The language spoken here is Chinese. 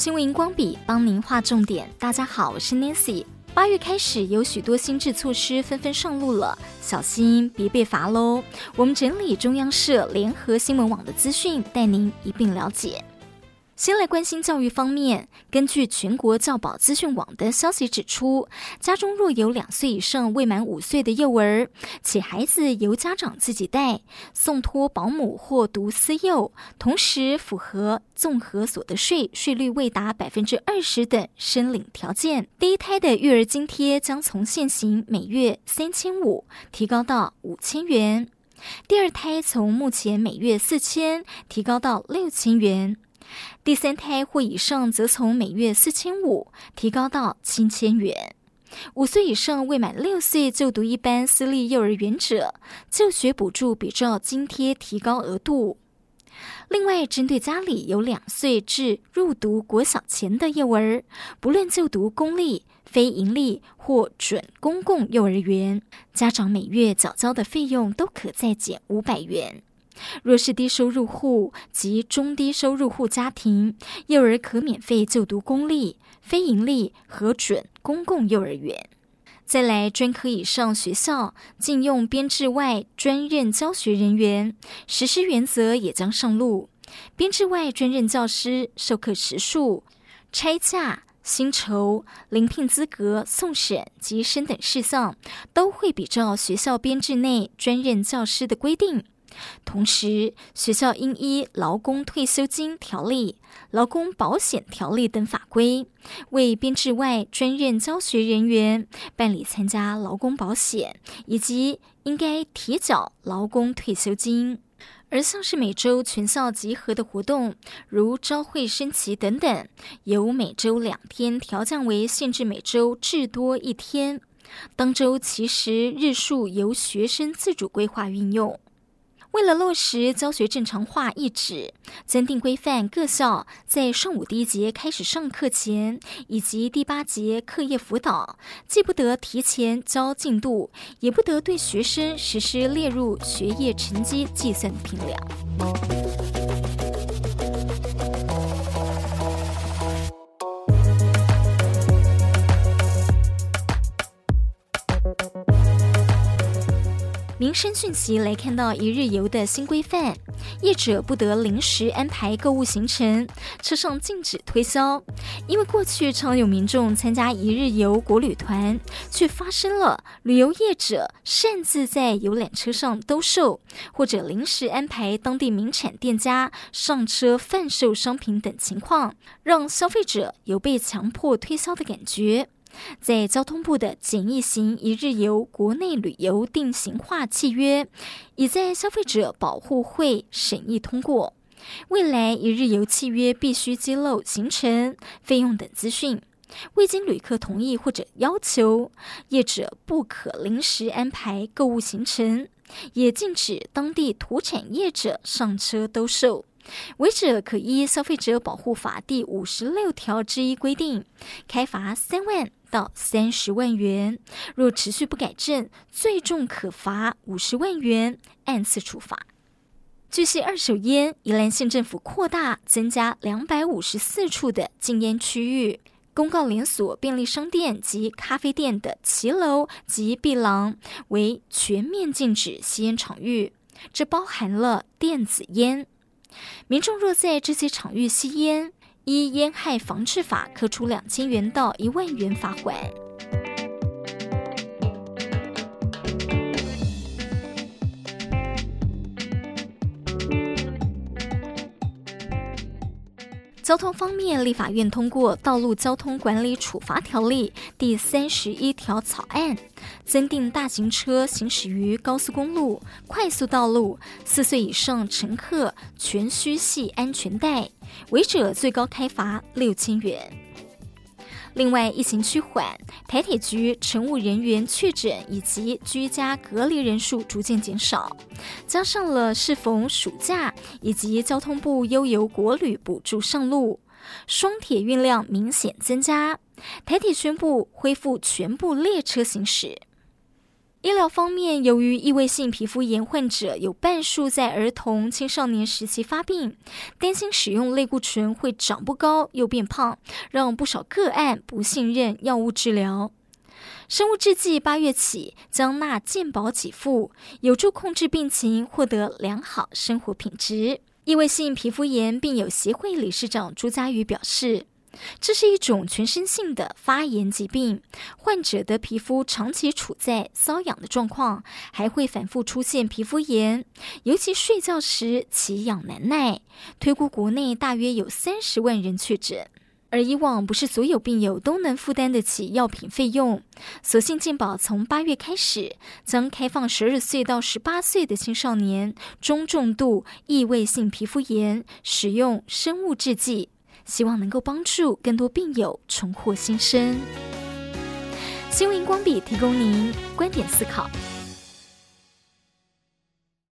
新闻荧光笔帮您画重点。大家好，我是 Nancy。八月开始，有许多新制措施纷纷上路了，小心别被罚喽。我们整理中央社联合新闻网的资讯，带您一并了解。先来关心教育方面，根据全国教保资讯网的消息指出，家中若有两岁以上未满五岁的幼儿，且孩子由家长自己带、送托保姆或读私幼，同时符合综合所得税税率未达百分之二十等申领条件，第一胎的育儿津贴将从现行每月三千五提高到五千元，第二胎从目前每月四千提高到六千元。第三胎或以上，则从每月四千五提高到七千元。五岁以上未满六岁就读一般私立幼儿园者，就学补助比照津贴提高额度。另外，针对家里有两岁至入读国小前的幼儿，不论就读公立、非营利或准公共幼儿园，家长每月缴交的费用都可再减五百元。若是低收入户及中低收入户家庭，幼儿可免费就读公立、非营利和准公共幼儿园。再来，专科以上学校禁用编制外专任教学人员，实施原则也将上路。编制外专任教师授课时数、差价、薪酬、临聘资格、送审及升等事项，都会比照学校编制内专任教师的规定。同时，学校应依劳工退休金条例、劳工保险条例等法规，为编制外专任教学人员办理参加劳工保险，以及应该提缴劳工退休金。而像是每周全校集合的活动，如朝会升旗等等，由每周两天调降为限制每周至多一天。当周其实日数由学生自主规划运用。为了落实教学正常化一旨，坚定规范，各校在上午第一节开始上课前，以及第八节课业辅导，既不得提前交进度，也不得对学生实施列入学业成绩计算评量。民生讯息来看到一日游的新规范，业者不得临时安排购物行程，车上禁止推销。因为过去常有民众参加一日游国旅团，却发生了旅游业者擅自在游览车上兜售，或者临时安排当地名产店家上车贩售商品等情况，让消费者有被强迫推销的感觉。在交通部的简易型一日游国内旅游定型化契约，已在消费者保护会审议通过。未来一日游契约必须揭露行程、费用等资讯，未经旅客同意或者要求，业者不可临时安排购物行程，也禁止当地土产业者上车兜售。违者可依《消费者保护法》第五十六条之一规定，开罚三万到三十万元。若持续不改正，最重可罚五十万元，按次处罚。据悉，二手烟，宜兰县政府扩大增加两百五十四处的禁烟区域，公告连锁便利商店及咖啡店的骑楼及壁廊为全面禁止吸烟场域，这包含了电子烟。民众若在这些场域吸烟，依烟害防治法，可处两千元到一万元罚款。交通方面，立法院通过《道路交通管理处罚条例》第三十一条草案，增订大型车行驶于高速公路、快速道路，四岁以上乘客全需系安全带，违者最高开罚六千元。另外，疫情趋缓，台铁局乘务人员确诊以及居家隔离人数逐渐减少，加上了适逢暑假以及交通部优游国旅补助上路，双铁运量明显增加，台铁宣布恢复全部列车行驶。医疗方面，由于异位性皮肤炎患者有半数在儿童、青少年时期发病，担心使用类固醇会长不高又变胖，让不少个案不信任药物治疗。生物制剂八月起将纳健保给付，有助控制病情，获得良好生活品质。异位性皮肤炎病友协会理事长朱家瑜表示。这是一种全身性的发炎疾病，患者的皮肤长期处在瘙痒的状况，还会反复出现皮肤炎，尤其睡觉时奇痒难耐。推估国内大约有三十万人确诊，而以往不是所有病友都能负担得起药品费用。所幸健保从八月开始，将开放十二岁到十八岁的青少年中重度异位性皮肤炎使用生物制剂。希望能够帮助更多病友重获新生。新闻荧光笔提供您观点思考。